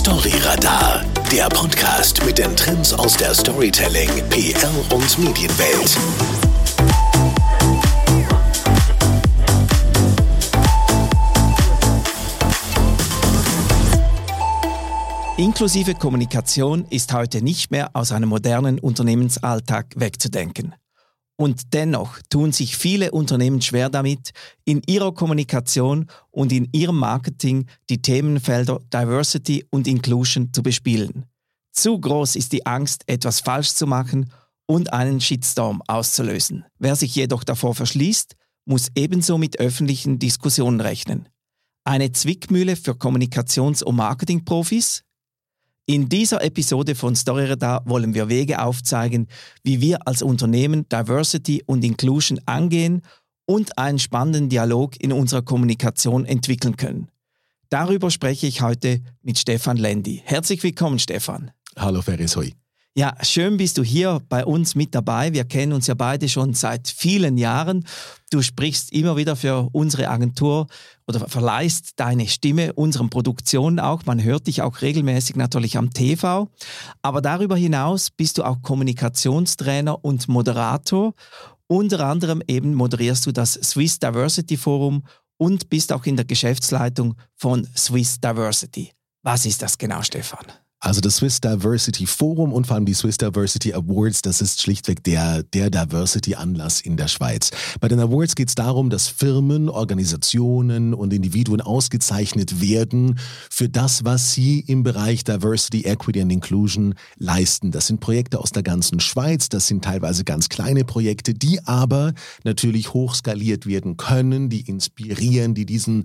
Storyradar, der Podcast mit den Trends aus der Storytelling, PR und Medienwelt. Inklusive Kommunikation ist heute nicht mehr aus einem modernen Unternehmensalltag wegzudenken. Und dennoch tun sich viele Unternehmen schwer damit, in ihrer Kommunikation und in ihrem Marketing die Themenfelder Diversity und Inclusion zu bespielen. Zu groß ist die Angst, etwas falsch zu machen und einen Shitstorm auszulösen. Wer sich jedoch davor verschließt, muss ebenso mit öffentlichen Diskussionen rechnen. Eine Zwickmühle für Kommunikations- und Marketingprofis, in dieser Episode von Storyradar wollen wir Wege aufzeigen, wie wir als Unternehmen Diversity und Inclusion angehen und einen spannenden Dialog in unserer Kommunikation entwickeln können. Darüber spreche ich heute mit Stefan Lendi. Herzlich willkommen, Stefan. Hallo, Ferris Hoi. Ja, schön bist du hier bei uns mit dabei. Wir kennen uns ja beide schon seit vielen Jahren. Du sprichst immer wieder für unsere Agentur oder verleihst deine Stimme unseren Produktionen auch. Man hört dich auch regelmäßig natürlich am TV. Aber darüber hinaus bist du auch Kommunikationstrainer und Moderator. Unter anderem eben moderierst du das Swiss Diversity Forum und bist auch in der Geschäftsleitung von Swiss Diversity. Was ist das genau, Stefan? Also das Swiss Diversity Forum und vor allem die Swiss Diversity Awards, das ist schlichtweg der, der Diversity-Anlass in der Schweiz. Bei den Awards geht es darum, dass Firmen, Organisationen und Individuen ausgezeichnet werden für das, was sie im Bereich Diversity, Equity and Inclusion leisten. Das sind Projekte aus der ganzen Schweiz, das sind teilweise ganz kleine Projekte, die aber natürlich hochskaliert werden können, die inspirieren, die diesen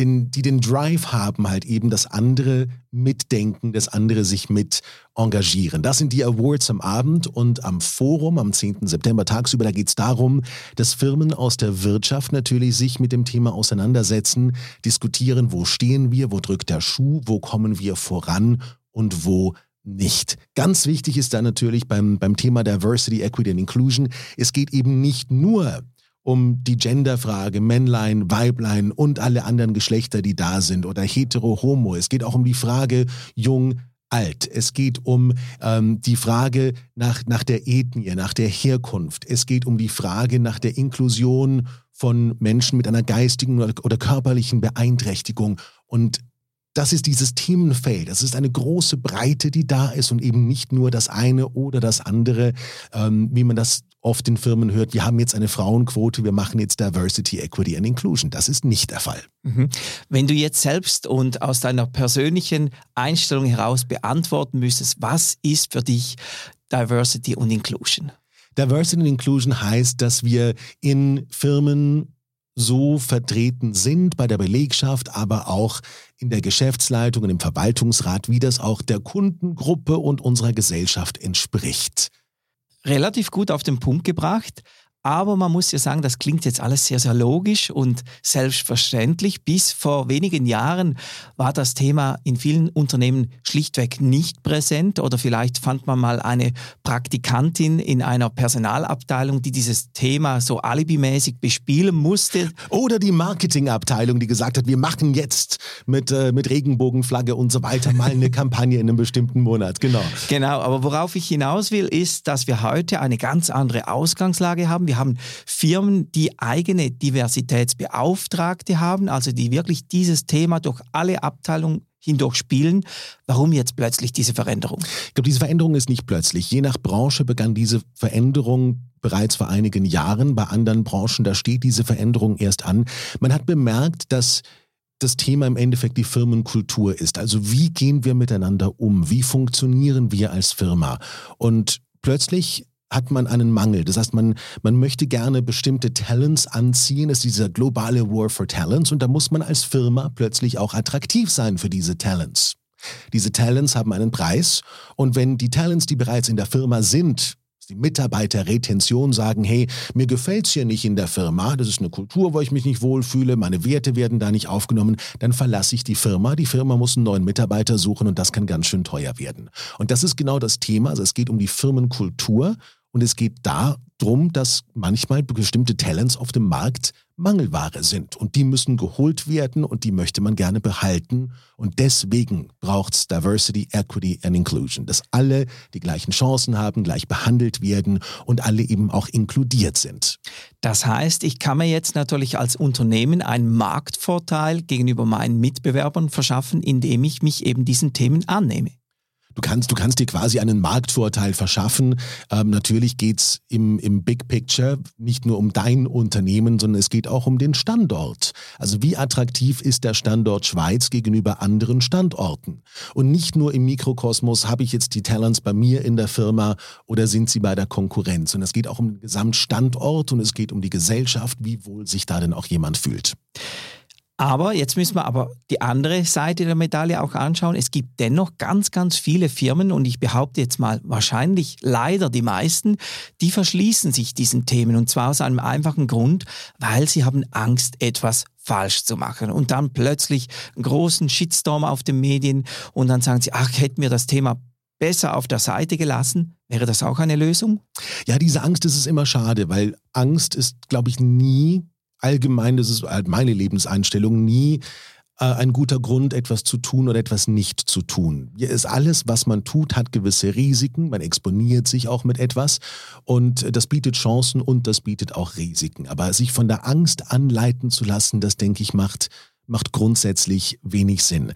den, die den Drive haben, halt eben das andere mitdenken, das andere sich mit engagieren. Das sind die Awards am Abend und am Forum am 10. September tagsüber. Da geht es darum, dass Firmen aus der Wirtschaft natürlich sich mit dem Thema auseinandersetzen, diskutieren, wo stehen wir, wo drückt der Schuh, wo kommen wir voran und wo nicht. Ganz wichtig ist da natürlich beim, beim Thema Diversity, Equity and Inclusion, es geht eben nicht nur um die Genderfrage, Männlein, Weiblein und alle anderen Geschlechter, die da sind oder hetero, homo. Es geht auch um die Frage jung, alt. Es geht um ähm, die Frage nach, nach der Ethnie, nach der Herkunft. Es geht um die Frage nach der Inklusion von Menschen mit einer geistigen oder, körperlichen Beeinträchtigung. Und das ist dieses Themenfeld. Das ist eine große Breite, die da ist und eben nicht nur das eine oder das andere, ähm, wie man das oft in Firmen hört. Wir haben jetzt eine Frauenquote, wir machen jetzt Diversity, Equity and Inclusion. Das ist nicht der Fall. Mhm. Wenn du jetzt selbst und aus deiner persönlichen Einstellung heraus beantworten müsstest, was ist für dich Diversity und Inclusion? Diversity and Inclusion heißt, dass wir in Firmen so vertreten sind bei der Belegschaft, aber auch in der Geschäftsleitung und im Verwaltungsrat, wie das auch der Kundengruppe und unserer Gesellschaft entspricht. Relativ gut auf den Punkt gebracht. Aber man muss ja sagen, das klingt jetzt alles sehr, sehr logisch und selbstverständlich. Bis vor wenigen Jahren war das Thema in vielen Unternehmen schlichtweg nicht präsent oder vielleicht fand man mal eine Praktikantin in einer Personalabteilung, die dieses Thema so alibimäßig bespielen musste. Oder die Marketingabteilung, die gesagt hat, wir machen jetzt mit, äh, mit Regenbogenflagge und so weiter mal eine Kampagne in einem bestimmten Monat. Genau. Genau, aber worauf ich hinaus will, ist, dass wir heute eine ganz andere Ausgangslage haben. Wir haben Firmen, die eigene Diversitätsbeauftragte haben, also die wirklich dieses Thema durch alle Abteilungen hindurch spielen. Warum jetzt plötzlich diese Veränderung? Ich glaube, diese Veränderung ist nicht plötzlich. Je nach Branche begann diese Veränderung bereits vor einigen Jahren. Bei anderen Branchen, da steht diese Veränderung erst an. Man hat bemerkt, dass das Thema im Endeffekt die Firmenkultur ist. Also wie gehen wir miteinander um? Wie funktionieren wir als Firma? Und plötzlich hat man einen Mangel. Das heißt, man, man möchte gerne bestimmte Talents anziehen. Es ist dieser globale War for Talents und da muss man als Firma plötzlich auch attraktiv sein für diese Talents. Diese Talents haben einen Preis und wenn die Talents, die bereits in der Firma sind, die Mitarbeiterretention sagen, hey, mir gefällt's hier nicht in der Firma, das ist eine Kultur, wo ich mich nicht wohlfühle, meine Werte werden da nicht aufgenommen, dann verlasse ich die Firma. Die Firma muss einen neuen Mitarbeiter suchen und das kann ganz schön teuer werden. Und das ist genau das Thema. Also es geht um die Firmenkultur Und es geht darum, dass manchmal bestimmte Talents auf dem Markt Mangelware sind. Und die müssen geholt werden und die möchte man gerne behalten. Und deswegen braucht es Diversity, Equity and Inclusion, dass alle die gleichen Chancen haben, gleich behandelt werden und alle eben auch inkludiert sind. Das heißt, ich kann mir jetzt natürlich als Unternehmen einen Marktvorteil gegenüber meinen Mitbewerbern verschaffen, indem ich mich eben diesen Themen annehme. Du kannst, du kannst dir quasi einen Marktvorteil verschaffen. Ähm, natürlich geht's im, im Big Picture nicht nur um dein Unternehmen, sondern es geht auch um den Standort. Also wie attraktiv ist der Standort Schweiz gegenüber anderen Standorten? Und nicht nur im Mikrokosmos habe ich jetzt die Talents bei mir in der Firma oder sind sie bei der Konkurrenz. Und es geht auch um den Gesamtstandort und es geht um die Gesellschaft, wie wohl sich da denn auch jemand fühlt. Aber jetzt müssen wir aber die andere Seite der Medaille auch anschauen. Es gibt dennoch ganz, ganz viele Firmen und ich behaupte jetzt mal wahrscheinlich leider die meisten, die verschließen sich diesen Themen und zwar aus einem einfachen Grund, weil sie haben Angst, etwas falsch zu machen und dann plötzlich einen großen Shitstorm auf den Medien und dann sagen sie, ach, hätten wir das Thema besser auf der Seite gelassen. Wäre das auch eine Lösung? Ja, diese Angst ist es immer schade, weil Angst ist, glaube ich, nie allgemein, das ist halt meine Lebenseinstellung, nie äh, ein guter Grund, etwas zu tun oder etwas nicht zu tun. Hier ist alles, was man tut, hat gewisse Risiken. Man exponiert sich auch mit etwas und das bietet Chancen und das bietet auch Risiken. Aber sich von der Angst anleiten zu lassen, das denke ich macht macht grundsätzlich wenig Sinn.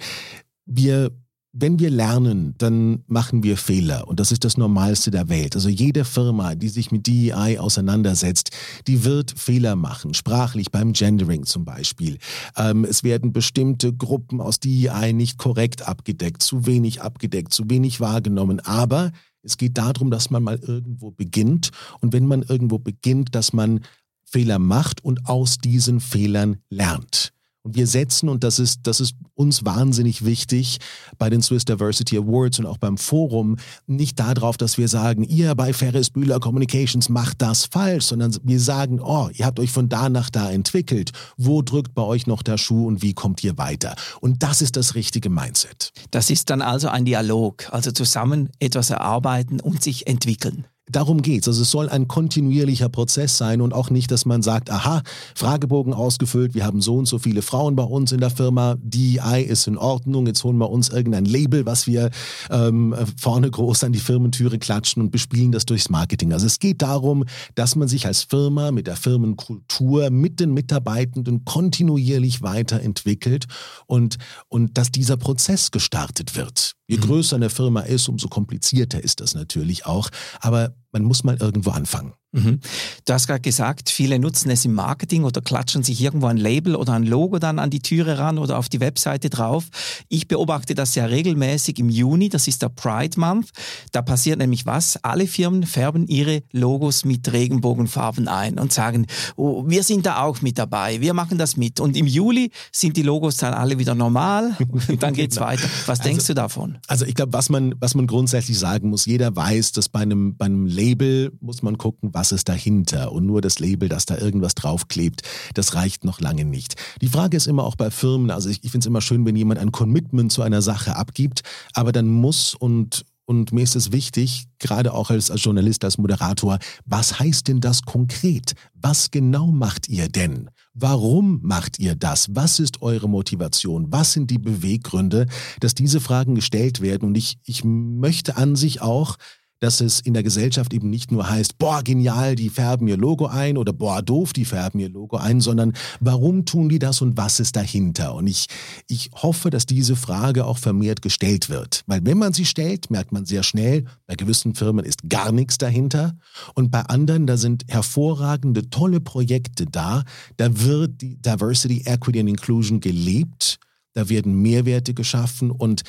Wir wenn wir lernen, dann machen wir Fehler und das ist das Normalste der Welt. Also jede Firma, die sich mit DEI auseinandersetzt, die wird Fehler machen, sprachlich beim Gendering zum Beispiel. Ähm, es werden bestimmte Gruppen aus DEI nicht korrekt abgedeckt, zu wenig abgedeckt, zu wenig wahrgenommen. Aber es geht darum, dass man mal irgendwo beginnt und wenn man irgendwo beginnt, dass man Fehler macht und aus diesen Fehlern lernt. Und wir setzen, und das ist, das ist uns wahnsinnig wichtig bei den Swiss Diversity Awards und auch beim Forum, nicht darauf, dass wir sagen, ihr bei Ferris Bühler Communications macht das falsch, sondern wir sagen, oh, ihr habt euch von da nach da entwickelt. Wo drückt bei euch noch der Schuh und wie kommt ihr weiter? Und das ist das richtige Mindset. Das ist dann also ein Dialog, also zusammen etwas erarbeiten und sich entwickeln. Darum geht's. Also es soll ein kontinuierlicher Prozess sein und auch nicht, dass man sagt, aha, Fragebogen ausgefüllt, wir haben so und so viele Frauen bei uns in der Firma, DEI ist in Ordnung, jetzt holen wir uns irgendein Label, was wir ähm, vorne groß an die Firmentüre klatschen und bespielen das durchs Marketing. Also es geht darum, dass man sich als Firma mit der Firmenkultur, mit den Mitarbeitenden kontinuierlich weiterentwickelt und, und dass dieser Prozess gestartet wird. Je mhm. größer eine Firma ist, umso komplizierter ist das natürlich auch. Aber man muss mal irgendwo anfangen. Mhm. Du hast gerade gesagt, viele nutzen es im Marketing oder klatschen sich irgendwo ein Label oder ein Logo dann an die Türe ran oder auf die Webseite drauf. Ich beobachte das ja regelmäßig im Juni, das ist der Pride Month. Da passiert nämlich was? Alle Firmen färben ihre Logos mit Regenbogenfarben ein und sagen, oh, wir sind da auch mit dabei, wir machen das mit. Und im Juli sind die Logos dann alle wieder normal und dann geht's genau. weiter. Was also, denkst du davon? Also ich glaube, was man, was man grundsätzlich sagen muss, jeder weiß, dass bei einem, bei einem Label muss man gucken, was ist dahinter. Und nur das Label, das da irgendwas draufklebt, das reicht noch lange nicht. Die Frage ist immer auch bei Firmen, also ich, ich finde es immer schön, wenn jemand ein Commitment zu einer Sache abgibt, aber dann muss und und mir ist es wichtig, gerade auch als, als, Journalist, als Moderator, was heißt denn das konkret? Was genau macht ihr denn? Warum macht ihr das? Was ist eure Motivation? Was sind die Beweggründe, dass diese Fragen gestellt werden? Und ich, ich möchte an sich auch dass es in der Gesellschaft eben nicht nur heißt, boah, genial, die färben ihr Logo ein oder boah, doof, die färben ihr Logo ein, sondern warum tun die das und was ist dahinter? Und ich, ich hoffe, dass diese Frage auch vermehrt gestellt wird. Weil wenn man sie stellt, merkt man sehr schnell, bei gewissen Firmen ist gar nichts dahinter und bei anderen, da sind hervorragende, tolle Projekte da, da wird die Diversity, Equity and Inclusion gelebt, da werden Mehrwerte geschaffen und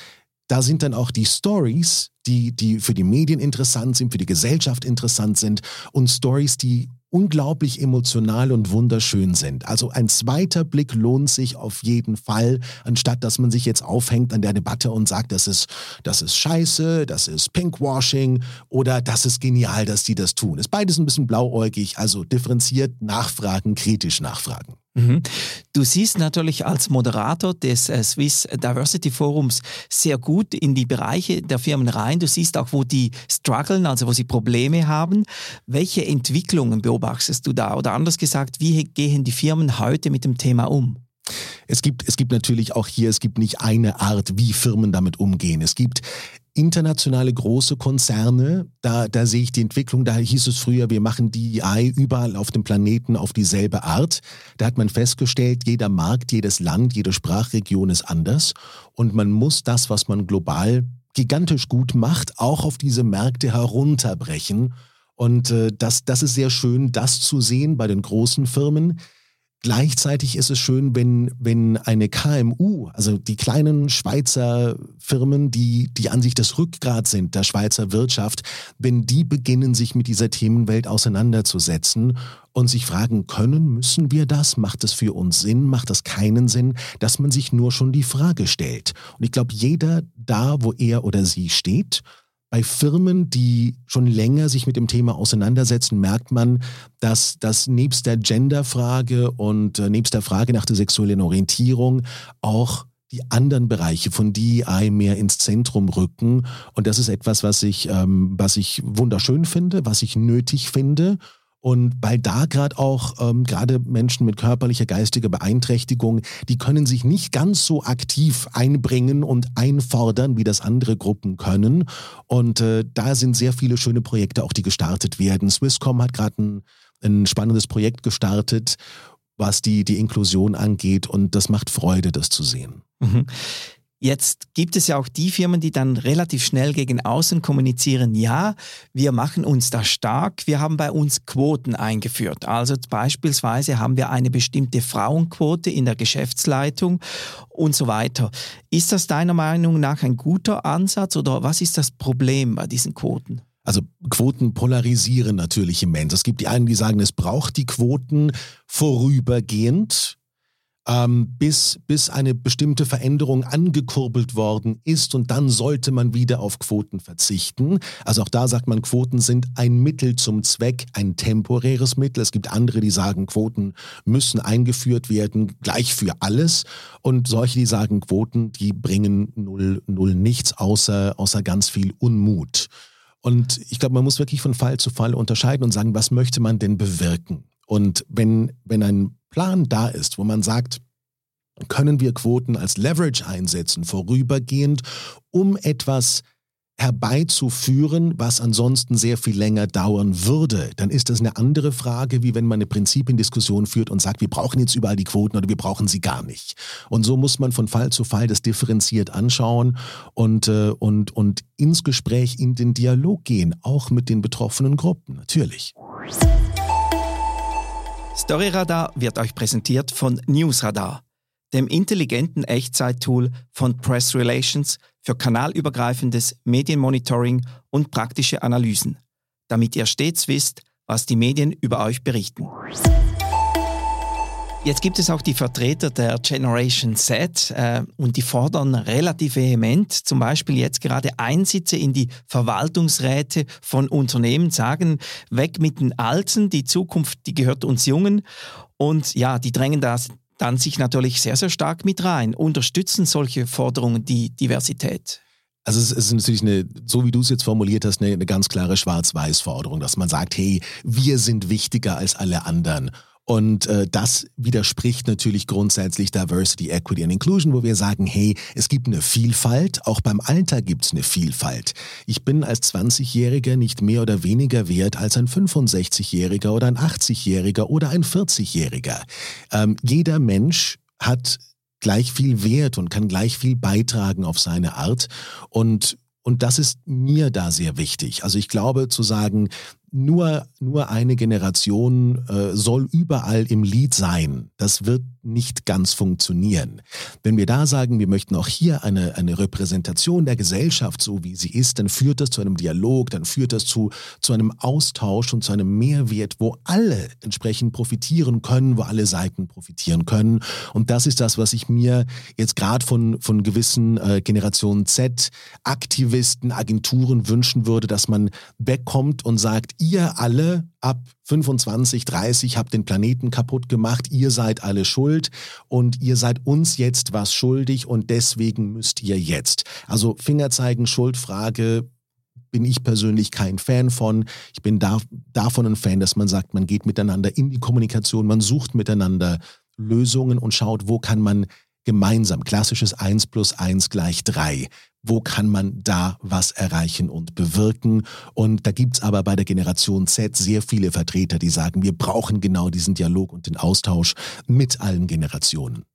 da sind dann auch die Stories, die, die für die Medien interessant sind, für die Gesellschaft interessant sind und Stories, die unglaublich emotional und wunderschön sind. Also ein zweiter Blick lohnt sich auf jeden Fall, anstatt dass man sich jetzt aufhängt an der Debatte und sagt, das ist, das ist scheiße, das ist Pinkwashing oder das ist genial, dass die das tun. Ist beides ein bisschen blauäugig, also differenziert nachfragen, kritisch nachfragen. Mhm. Du siehst natürlich als Moderator des äh, Swiss Diversity Forums sehr gut in die Bereiche der Firmen rein du siehst auch, wo die strugglen, also wo sie Probleme haben. Welche Entwicklungen beobachtest du da? Oder anders gesagt, wie gehen die Firmen heute mit dem Thema um? Es gibt, es gibt natürlich auch hier, es gibt nicht eine Art, wie Firmen damit umgehen. Es gibt internationale große Konzerne, da, da sehe ich die Entwicklung, da hieß es früher, wir machen DEI überall auf dem Planeten auf dieselbe Art. Da hat man festgestellt, jeder Markt, jedes Land, jede Sprachregion ist anders und man muss das, was man global gigantisch gut macht, auch auf diese Märkte herunterbrechen. Und äh, das, das ist sehr schön, das zu sehen bei den großen Firmen. Gleichzeitig ist es schön, wenn, wenn eine KMU, also die kleinen Schweizer Firmen, die, die an sich das Rückgrat sind der Schweizer Wirtschaft, wenn die beginnen, sich mit dieser Themenwelt auseinanderzusetzen und sich fragen, können, müssen wir das? Macht es für uns Sinn? Macht das keinen Sinn? Dass man sich nur schon die Frage stellt. Und ich glaube, jeder da, wo er oder sie steht, bei Firmen, die schon länger sich mit dem Thema auseinandersetzen, merkt man, dass das nebst der Genderfrage und äh, nebst der Frage nach der sexuellen Orientierung auch die anderen Bereiche von DEI mehr ins Zentrum rücken. Und das ist etwas, was ich, ähm, was ich wunderschön finde, was ich nötig finde und weil da gerade auch ähm, gerade Menschen mit körperlicher, geistiger Beeinträchtigung, die können sich nicht ganz so aktiv einbringen und einfordern, wie das andere Gruppen können. Und äh, da sind sehr viele schöne Projekte auch, die gestartet werden. Swisscom hat gerade ein, ein spannendes Projekt gestartet, was die, die Inklusion angeht. Und das macht Freude, das zu sehen. Mhm. Jetzt gibt es ja auch die Firmen, die dann relativ schnell gegen außen kommunizieren, ja, wir machen uns da stark, wir haben bei uns Quoten eingeführt. Also beispielsweise haben wir eine bestimmte Frauenquote in der Geschäftsleitung und so weiter. Ist das deiner Meinung nach ein guter Ansatz oder was ist das Problem bei diesen Quoten? Also Quoten polarisieren natürlich immens. Es gibt die einen, die sagen, es braucht die Quoten vorübergehend ähm, bis, bis eine bestimmte Veränderung angekurbelt worden ist und dann sollte man wieder auf Quoten verzichten. Also auch da sagt man, Quoten sind ein Mittel zum Zweck, ein temporäres Mittel. Es gibt andere, die sagen, Quoten müssen eingeführt werden, gleich für alles. Und solche, die sagen, Quoten, die bringen null, null nichts außer, außer ganz viel Unmut. Und ich glaube, man muss wirklich von Fall zu Fall unterscheiden und sagen, was möchte man denn bewirken? Und wenn, wenn ein Plan da ist, wo man sagt, können wir Quoten als Leverage einsetzen, vorübergehend, um etwas herbeizuführen, was ansonsten sehr viel länger dauern würde, dann ist das eine andere Frage, wie wenn man eine Prinzipiendiskussion führt und sagt, wir brauchen jetzt überall die Quoten oder wir brauchen sie gar nicht. Und so muss man von Fall zu Fall das differenziert anschauen und, äh, und, und ins Gespräch, in den Dialog gehen, auch mit den betroffenen Gruppen, natürlich. Storyradar wird euch präsentiert von Newsradar, dem intelligenten Echtzeittool von Press Relations für kanalübergreifendes Medienmonitoring und praktische Analysen, damit ihr stets wisst, was die Medien über euch berichten. Jetzt gibt es auch die Vertreter der Generation Z äh, und die fordern relativ vehement, zum Beispiel jetzt gerade Einsitze in die Verwaltungsräte von Unternehmen, sagen, weg mit den Alten, die Zukunft, die gehört uns Jungen. Und ja, die drängen das dann sich natürlich sehr, sehr stark mit rein. Unterstützen solche Forderungen die Diversität? Also es ist natürlich eine, so wie du es jetzt formuliert hast, eine, eine ganz klare Schwarz-Weiß-Forderung, dass man sagt, hey, wir sind wichtiger als alle anderen. Und äh, das widerspricht natürlich grundsätzlich Diversity, Equity and Inclusion, wo wir sagen, hey, es gibt eine Vielfalt, auch beim Alter gibt es eine Vielfalt. Ich bin als 20-Jähriger nicht mehr oder weniger wert als ein 65-Jähriger oder ein 80-Jähriger oder ein 40-Jähriger. Ähm, jeder Mensch hat gleich viel Wert und kann gleich viel beitragen auf seine Art. Und und das ist mir da sehr wichtig. Also ich glaube zu sagen, nur, nur eine Generation äh, soll überall im Lied sein. Das wird nicht ganz funktionieren. Wenn wir da sagen, wir möchten auch hier eine, eine Repräsentation der Gesellschaft, so wie sie ist, dann führt das zu einem Dialog, dann führt das zu, zu einem Austausch und zu einem Mehrwert, wo alle entsprechend profitieren können, wo alle Seiten profitieren können. Und das ist das, was ich mir jetzt gerade von, von gewissen äh, Generation Z, Aktivisten, Agenturen wünschen würde, dass man wegkommt und sagt, ihr alle ab 25, 30 habt den Planeten kaputt gemacht, ihr seid alle schuld und ihr seid uns jetzt was schuldig und deswegen müsst ihr jetzt. Also Fingerzeigen, Schuldfrage bin ich persönlich kein Fan von. Ich bin da, davon ein Fan, dass man sagt, man geht miteinander in die Kommunikation, man sucht miteinander Lösungen und schaut, wo kann man gemeinsam, klassisches 1 plus 1 gleich 3, wo kann man da was erreichen und bewirken. Und da gibt's aber bei der Generation Z sehr viele Vertreter, die sagen, wir brauchen genau diesen Dialog und den Austausch mit allen Generationen.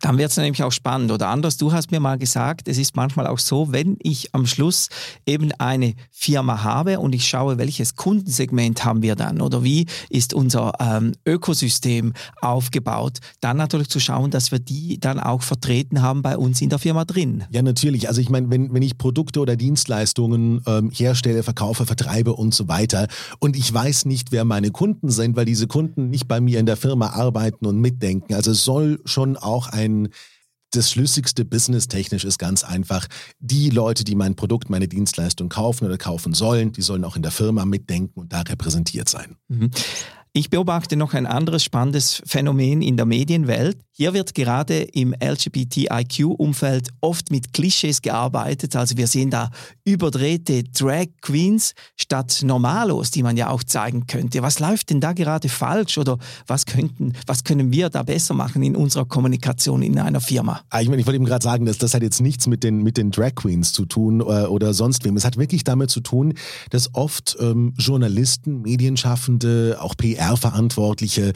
Dann wird es nämlich auch spannend. Oder anders, du hast mir mal gesagt, es ist manchmal auch so, wenn ich am Schluss eben eine Firma habe und ich schaue, welches Kundensegment haben wir dann oder wie ist unser ähm, Ökosystem aufgebaut, dann natürlich zu schauen, dass wir die dann auch vertreten haben bei uns in der Firma drin. Ja, natürlich. Also ich meine, wenn, wenn ich Produkte oder Dienstleistungen ähm, herstelle, verkaufe, vertreibe und so weiter und ich weiß nicht, wer meine Kunden sind, weil diese Kunden nicht bei mir in der Firma arbeiten und mitdenken. Also es soll schon auch auch ein das schlüssigste Business technisch ist ganz einfach, die Leute, die mein Produkt, meine Dienstleistung kaufen oder kaufen sollen, die sollen auch in der Firma mitdenken und da repräsentiert sein. Mhm. Ich beobachte noch ein anderes spannendes Phänomen in der Medienwelt. Hier wird gerade im LGBTIQ-Umfeld oft mit Klischees gearbeitet. Also wir sehen da überdrehte Drag Queens statt Normalos, die man ja auch zeigen könnte. Was läuft denn da gerade falsch oder was könnten, was können wir da besser machen in unserer Kommunikation in einer Firma? Ah, ich meine, ich wollte eben gerade sagen, dass das hat jetzt nichts mit den, mit den Drag Queens zu tun oder, äh, oder sonst wem. Es hat wirklich damit zu tun, dass oft ähm, Journalisten, Medienschaffende, auch PR PR-Verantwortliche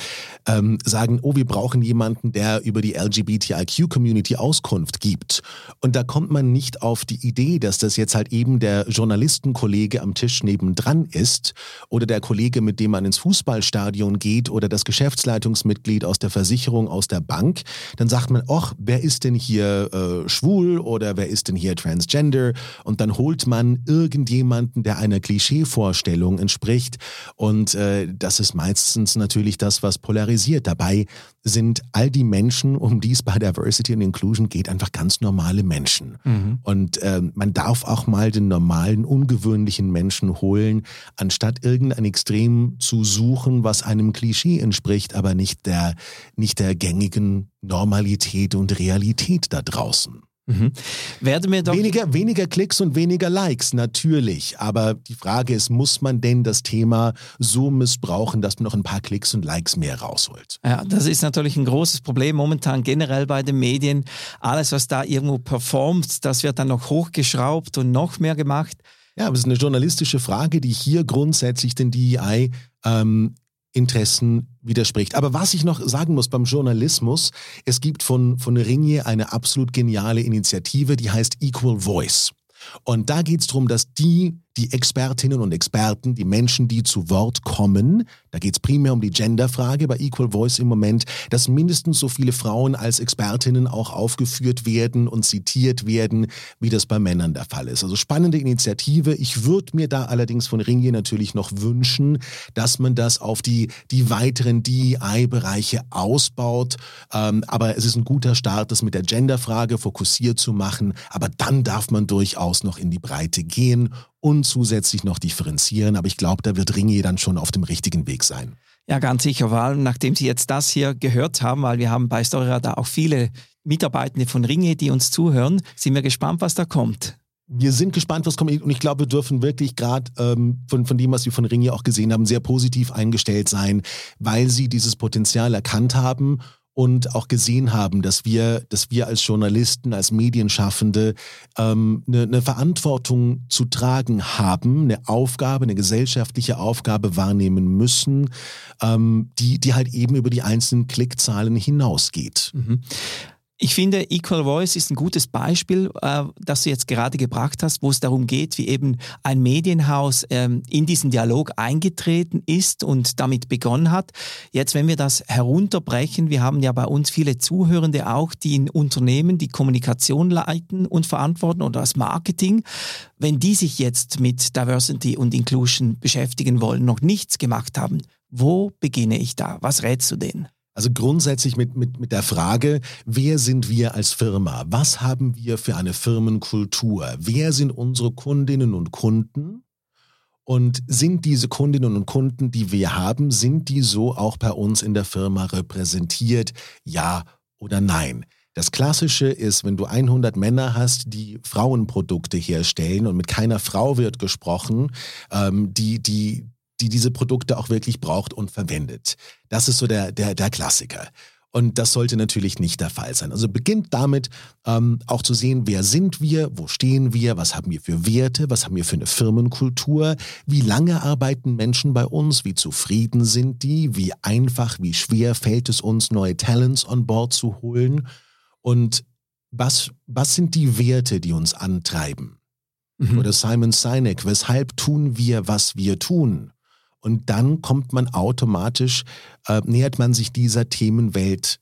ähm, sagen, oh, wir brauchen jemanden, der über die LGBTIQ-Community Auskunft gibt. Und da kommt man nicht auf die Idee, dass das jetzt halt eben der Journalistenkollege am Tisch nebendran ist oder der Kollege, mit dem man ins Fußballstadion geht oder das Geschäftsleitungsmitglied aus der Versicherung, aus der Bank. Dann sagt man, ach, wer ist denn hier äh, schwul oder wer ist denn hier transgender? Und dann holt man irgendjemanden, der einer Klischeevorstellung entspricht. Und äh, das ist meistens meistens natürlich das, was polarisiert. Dabei sind all die Menschen, um die es bei Diversity und Inclusion geht, einfach ganz normale Menschen. Mhm. Und äh, man darf auch mal den normalen, ungewöhnlichen Menschen holen, anstatt irgendein Extrem zu suchen, was einem Klischee entspricht, aber nicht der, nicht der gängigen Normalität und Realität da draußen. Mhm. Weniger, weniger Klicks und weniger Likes, natürlich. Aber die Frage ist, muss man denn das Thema so missbrauchen, dass man noch ein paar Klicks und Likes mehr rausholt? Ja, das ist natürlich ein großes Problem momentan generell bei den Medien. Alles, was da irgendwo performt, das wird dann noch hochgeschraubt und noch mehr gemacht. Ja, aber es ist eine journalistische Frage, die hier grundsätzlich den DEI ähm, Interessen widerspricht. Aber was ich noch sagen muss beim Journalismus, es gibt von, von Ringier eine absolut geniale Initiative, die heißt Equal Voice. Und da geht es darum, dass die die Expertinnen und Experten, die Menschen, die zu Wort kommen, da geht es primär um die Genderfrage bei Equal Voice im Moment, dass mindestens so viele Frauen als Expertinnen auch aufgeführt werden und zitiert werden, wie das bei Männern der Fall ist. Also spannende Initiative. Ich würde mir da allerdings von Ringier natürlich noch wünschen, dass man das auf die, die weiteren DEI-Bereiche ausbaut. Ähm, aber es ist ein guter Start, das mit der Genderfrage fokussiert zu machen. Aber dann darf man durchaus noch in die Breite gehen und zusätzlich noch differenzieren. Aber ich glaube, da wird Ringier dann schon auf dem richtigen Weg sein. Ja, ganz sicher, vor allem nachdem Sie jetzt das hier gehört haben, weil wir haben bei Storyradar auch viele Mitarbeitende von Ringe, die uns zuhören, sind wir gespannt, was da kommt. Wir sind gespannt, was kommt. Und ich glaube, wir dürfen wirklich gerade ähm, von, von dem, was wir von Ringe auch gesehen haben, sehr positiv eingestellt sein, weil sie dieses Potenzial erkannt haben und auch gesehen haben, dass wir, dass wir als Journalisten, als Medienschaffende ähm, eine, eine Verantwortung zu tragen haben, eine Aufgabe, eine gesellschaftliche Aufgabe wahrnehmen müssen, ähm, die, die halt eben über die einzelnen Klickzahlen hinausgeht. Mhm. Ich finde, Equal Voice ist ein gutes Beispiel, äh, das du jetzt gerade gebracht hast, wo es darum geht, wie eben ein Medienhaus ähm, in diesen Dialog eingetreten ist und damit begonnen hat. Jetzt, wenn wir das herunterbrechen, wir haben ja bei uns viele Zuhörende auch, die in Unternehmen die Kommunikation leiten und verantworten oder das Marketing. Wenn die sich jetzt mit Diversity und Inclusion beschäftigen wollen, noch nichts gemacht haben, wo beginne ich da? Was rätst du denen? Also grundsätzlich mit, mit, mit der Frage, wer sind wir als Firma? Was haben wir für eine Firmenkultur? Wer sind unsere Kundinnen und Kunden? Und sind diese Kundinnen und Kunden, die wir haben, sind die so auch bei uns in der Firma repräsentiert? Ja oder nein? Das Klassische ist, wenn du 100 Männer hast, die Frauenprodukte herstellen und mit keiner Frau wird gesprochen, ähm, die, die, die diese Produkte auch wirklich braucht und verwendet. Das ist so der, der, der Klassiker. Und das sollte natürlich nicht der Fall sein. Also beginnt damit ähm, auch zu sehen, wer sind wir, wo stehen wir, was haben wir für Werte, was haben wir für eine Firmenkultur, wie lange arbeiten Menschen bei uns, wie zufrieden sind die, wie einfach, wie schwer fällt es uns, neue Talents on board zu holen und was, was sind die Werte, die uns antreiben? Mhm. Oder Simon Sinek, weshalb tun wir, was wir tun? Und dann kommt man automatisch, äh, nähert man sich dieser Themenwelt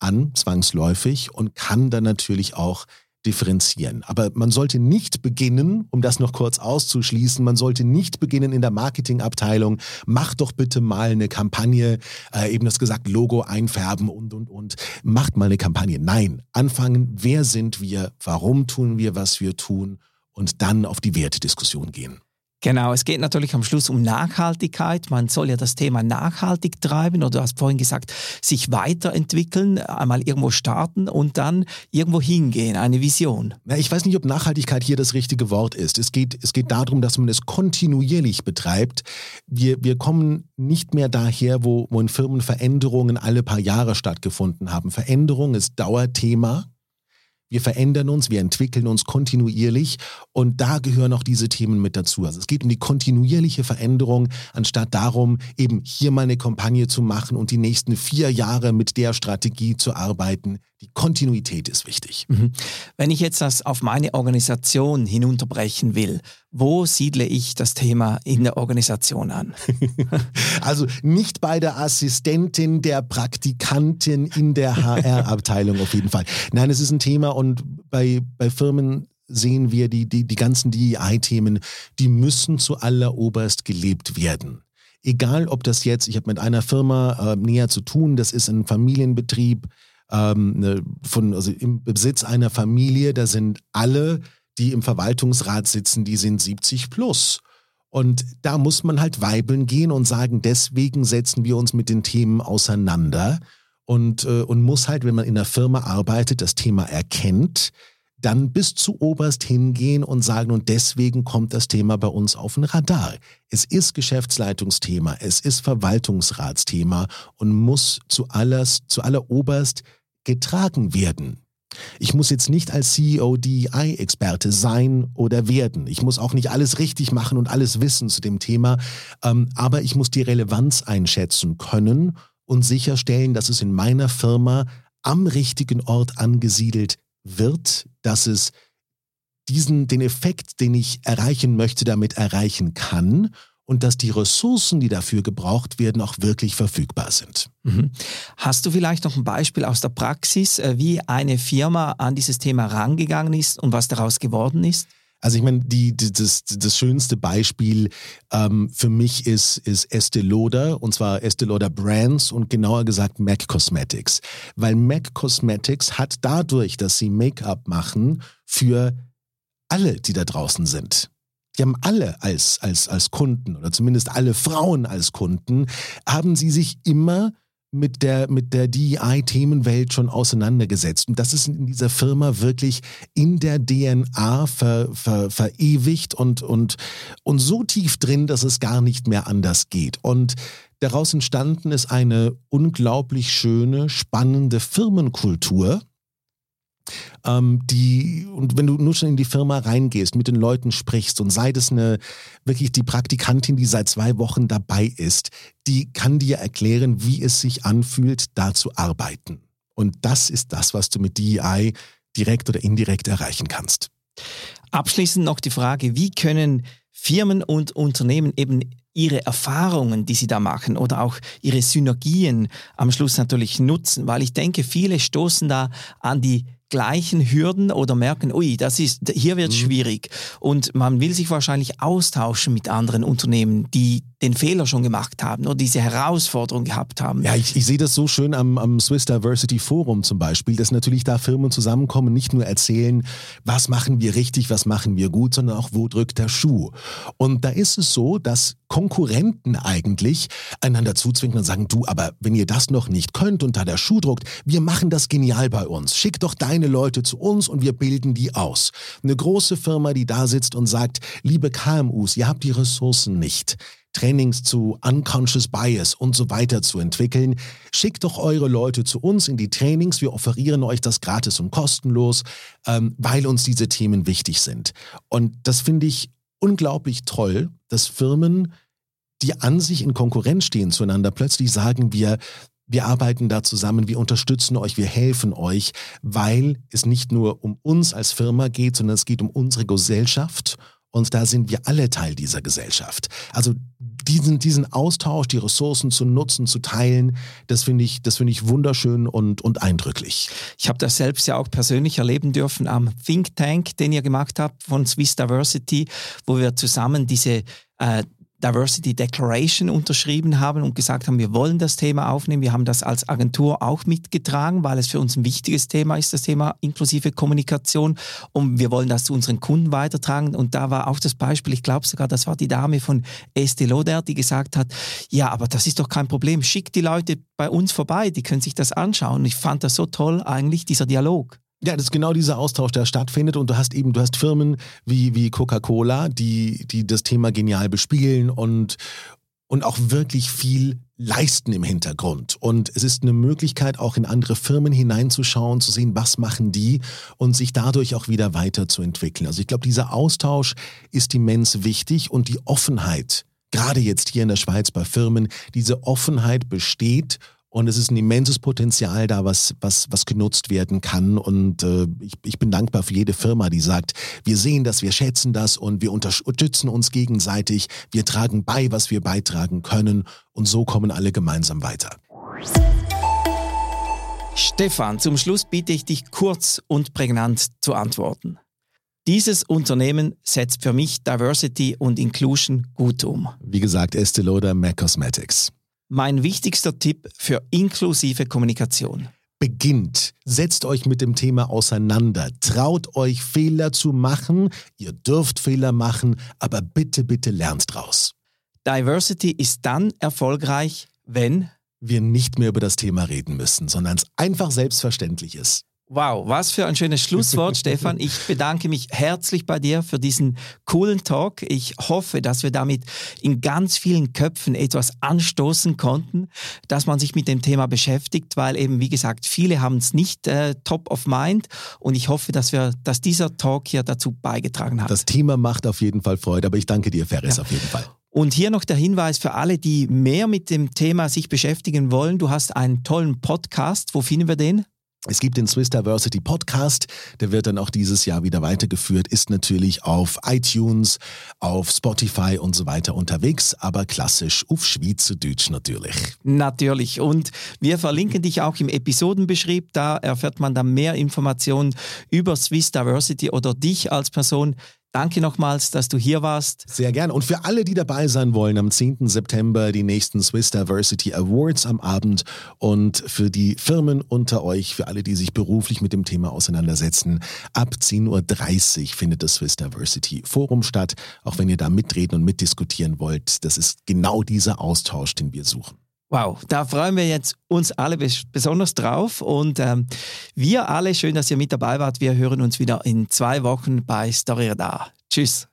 an, zwangsläufig, und kann dann natürlich auch differenzieren. Aber man sollte nicht beginnen, um das noch kurz auszuschließen, man sollte nicht beginnen in der Marketingabteilung, mach doch bitte mal eine Kampagne, äh, eben das gesagt, Logo einfärben und, und, und. Macht mal eine Kampagne. Nein, anfangen, wer sind wir, warum tun wir, was wir tun und dann auf die Wertediskussion gehen. Genau, es geht natürlich am Schluss um Nachhaltigkeit. Man soll ja das Thema nachhaltig treiben oder du hast vorhin gesagt, sich weiterentwickeln, einmal irgendwo starten und dann irgendwo hingehen, eine Vision. ich weiß nicht, ob Nachhaltigkeit hier das richtige Wort ist. Es geht, es geht darum, dass man es kontinuierlich betreibt. Wir, wir kommen nicht mehr daher, wo, wo in Firmen Veränderungen alle paar Jahre stattgefunden haben. Veränderung ist Dauerthema. Wir verändern uns, wir entwickeln uns kontinuierlich und da gehören auch diese Themen mit dazu. Also es geht um die kontinuierliche Veränderung, anstatt darum, eben hier mal eine Kampagne zu machen und die nächsten vier Jahre mit der Strategie zu arbeiten. Die Kontinuität ist wichtig. Mhm. Wenn ich jetzt das auf meine Organisation hinunterbrechen will, wo siedle ich das Thema in der Organisation an? also nicht bei der Assistentin, der Praktikantin in der HR-Abteilung auf jeden Fall. Nein, es ist ein Thema und bei, bei Firmen sehen wir die, die, die ganzen DEI-Themen, die müssen zu alleroberst gelebt werden. Egal, ob das jetzt, ich habe mit einer Firma äh, näher zu tun, das ist ein Familienbetrieb, ähm, ne, von, also im Besitz einer Familie, da sind alle, die im Verwaltungsrat sitzen, die sind 70 plus. Und da muss man halt weibeln gehen und sagen, deswegen setzen wir uns mit den Themen auseinander und, äh, und muss halt, wenn man in der Firma arbeitet, das Thema erkennt, dann bis zu oberst hingehen und sagen, und deswegen kommt das Thema bei uns auf den Radar. Es ist Geschäftsleitungsthema, es ist Verwaltungsratsthema und muss zu, alles, zu aller oberst getragen werden. Ich muss jetzt nicht als CEO DEI-Experte sein oder werden. Ich muss auch nicht alles richtig machen und alles wissen zu dem Thema, ähm, aber ich muss die Relevanz einschätzen können und sicherstellen, dass es in meiner Firma am richtigen Ort angesiedelt wird, dass es diesen, den Effekt, den ich erreichen möchte, damit erreichen kann und dass die Ressourcen, die dafür gebraucht werden, auch wirklich verfügbar sind. Mhm. Hast du vielleicht noch ein Beispiel aus der Praxis, äh, wie eine Firma an dieses Thema rangegangen ist und was daraus geworden ist? Also ich meine, die, die, das, das schönste Beispiel ähm, für mich ist, ist Estee Lauder, und zwar Estee Lauder Brands und genauer gesagt MAC Cosmetics. Weil MAC Cosmetics hat dadurch, dass sie Make-up machen, für alle, die da draußen sind. Die haben alle als, als, als Kunden oder zumindest alle Frauen als Kunden, haben sie sich immer mit der, mit der DEI-Themenwelt schon auseinandergesetzt. Und das ist in dieser Firma wirklich in der DNA ver, ver, verewigt und, und, und so tief drin, dass es gar nicht mehr anders geht. Und daraus entstanden ist eine unglaublich schöne, spannende Firmenkultur, ähm, die, und wenn du nur schon in die Firma reingehst, mit den Leuten sprichst und sei das eine, wirklich die Praktikantin, die seit zwei Wochen dabei ist, die kann dir erklären, wie es sich anfühlt, da zu arbeiten. Und das ist das, was du mit DEI direkt oder indirekt erreichen kannst. Abschließend noch die Frage, wie können Firmen und Unternehmen eben ihre Erfahrungen, die sie da machen oder auch ihre Synergien am Schluss natürlich nutzen, weil ich denke, viele stoßen da an die gleichen Hürden oder merken, ui, das ist, hier wird es mhm. schwierig. Und man will sich wahrscheinlich austauschen mit anderen Unternehmen, die den Fehler schon gemacht haben oder diese Herausforderung gehabt haben. Ja, ich, ich sehe das so schön am, am Swiss Diversity Forum zum Beispiel, dass natürlich da Firmen zusammenkommen, nicht nur erzählen, was machen wir richtig, was machen wir gut, sondern auch, wo drückt der Schuh. Und da ist es so, dass Konkurrenten eigentlich einander zuzwingen und sagen, du, aber wenn ihr das noch nicht könnt und da der Schuh druckt, wir machen das genial bei uns. Schick doch deine Leute zu uns und wir bilden die aus. Eine große Firma, die da sitzt und sagt, liebe KMUs, ihr habt die Ressourcen nicht. Trainings zu Unconscious Bias und so weiter zu entwickeln. Schickt doch eure Leute zu uns in die Trainings. Wir offerieren euch das gratis und kostenlos, ähm, weil uns diese Themen wichtig sind. Und das finde ich unglaublich toll, dass Firmen, die an sich in Konkurrenz stehen zueinander, plötzlich sagen wir, wir arbeiten da zusammen, wir unterstützen euch, wir helfen euch, weil es nicht nur um uns als Firma geht, sondern es geht um unsere Gesellschaft und da sind wir alle Teil dieser Gesellschaft. Also diesen, diesen Austausch, die Ressourcen zu nutzen, zu teilen, das finde ich, das ich wunderschön und, und eindrücklich. Ich habe das selbst ja auch persönlich erleben dürfen am Think Tank, den ihr gemacht habt von Swiss Diversity, wo wir zusammen diese äh, Diversity Declaration unterschrieben haben und gesagt haben, wir wollen das Thema aufnehmen. Wir haben das als Agentur auch mitgetragen, weil es für uns ein wichtiges Thema ist, das Thema inklusive Kommunikation. Und wir wollen das zu unseren Kunden weitertragen. Und da war auch das Beispiel, ich glaube sogar, das war die Dame von Estée Lauder, die gesagt hat, ja, aber das ist doch kein Problem. Schickt die Leute bei uns vorbei, die können sich das anschauen. Und ich fand das so toll eigentlich, dieser Dialog. Ja, das ist genau dieser Austausch, der stattfindet. Und du hast eben, du hast Firmen wie, wie Coca-Cola, die, die das Thema genial bespielen und, und auch wirklich viel leisten im Hintergrund. Und es ist eine Möglichkeit, auch in andere Firmen hineinzuschauen, zu sehen, was machen die und sich dadurch auch wieder weiterzuentwickeln. Also ich glaube, dieser Austausch ist immens wichtig und die Offenheit, gerade jetzt hier in der Schweiz bei Firmen, diese Offenheit besteht und es ist ein immenses Potenzial da, was, was, was genutzt werden kann. Und äh, ich, ich bin dankbar für jede Firma, die sagt, wir sehen das, wir schätzen das und wir unterstützen uns gegenseitig. Wir tragen bei, was wir beitragen können. Und so kommen alle gemeinsam weiter. Stefan, zum Schluss bitte ich dich kurz und prägnant zu antworten. Dieses Unternehmen setzt für mich Diversity und Inclusion gut um. Wie gesagt, Estee Lauder Mac Cosmetics. Mein wichtigster Tipp für inklusive Kommunikation. Beginnt, setzt euch mit dem Thema auseinander, traut euch Fehler zu machen, ihr dürft Fehler machen, aber bitte, bitte lernt draus. Diversity ist dann erfolgreich, wenn wir nicht mehr über das Thema reden müssen, sondern es einfach selbstverständlich ist. Wow, was für ein schönes Schlusswort, Stefan. Ich bedanke mich herzlich bei dir für diesen coolen Talk. Ich hoffe, dass wir damit in ganz vielen Köpfen etwas anstoßen konnten, dass man sich mit dem Thema beschäftigt, weil eben, wie gesagt, viele haben es nicht äh, top of mind. Und ich hoffe, dass wir, dass dieser Talk hier dazu beigetragen hat. Das Thema macht auf jeden Fall Freude, aber ich danke dir, Ferris, ja. auf jeden Fall. Und hier noch der Hinweis für alle, die mehr mit dem Thema sich beschäftigen wollen. Du hast einen tollen Podcast. Wo finden wir den? Es gibt den Swiss Diversity Podcast, der wird dann auch dieses Jahr wieder weitergeführt, ist natürlich auf iTunes, auf Spotify und so weiter unterwegs, aber klassisch auf Schweizerdeutsch natürlich. Natürlich. Und wir verlinken dich auch im Episodenbeschrieb, da erfährt man dann mehr Informationen über Swiss Diversity oder dich als Person. Danke nochmals, dass du hier warst. Sehr gerne. Und für alle, die dabei sein wollen, am 10. September die nächsten Swiss Diversity Awards am Abend und für die Firmen unter euch, für alle, die sich beruflich mit dem Thema auseinandersetzen, ab 10.30 Uhr findet das Swiss Diversity Forum statt. Auch wenn ihr da mitreden und mitdiskutieren wollt, das ist genau dieser Austausch, den wir suchen. Wow, da freuen wir jetzt uns alle besonders drauf und ähm, wir alle, schön, dass ihr mit dabei wart. Wir hören uns wieder in zwei Wochen bei Story Radar. Tschüss.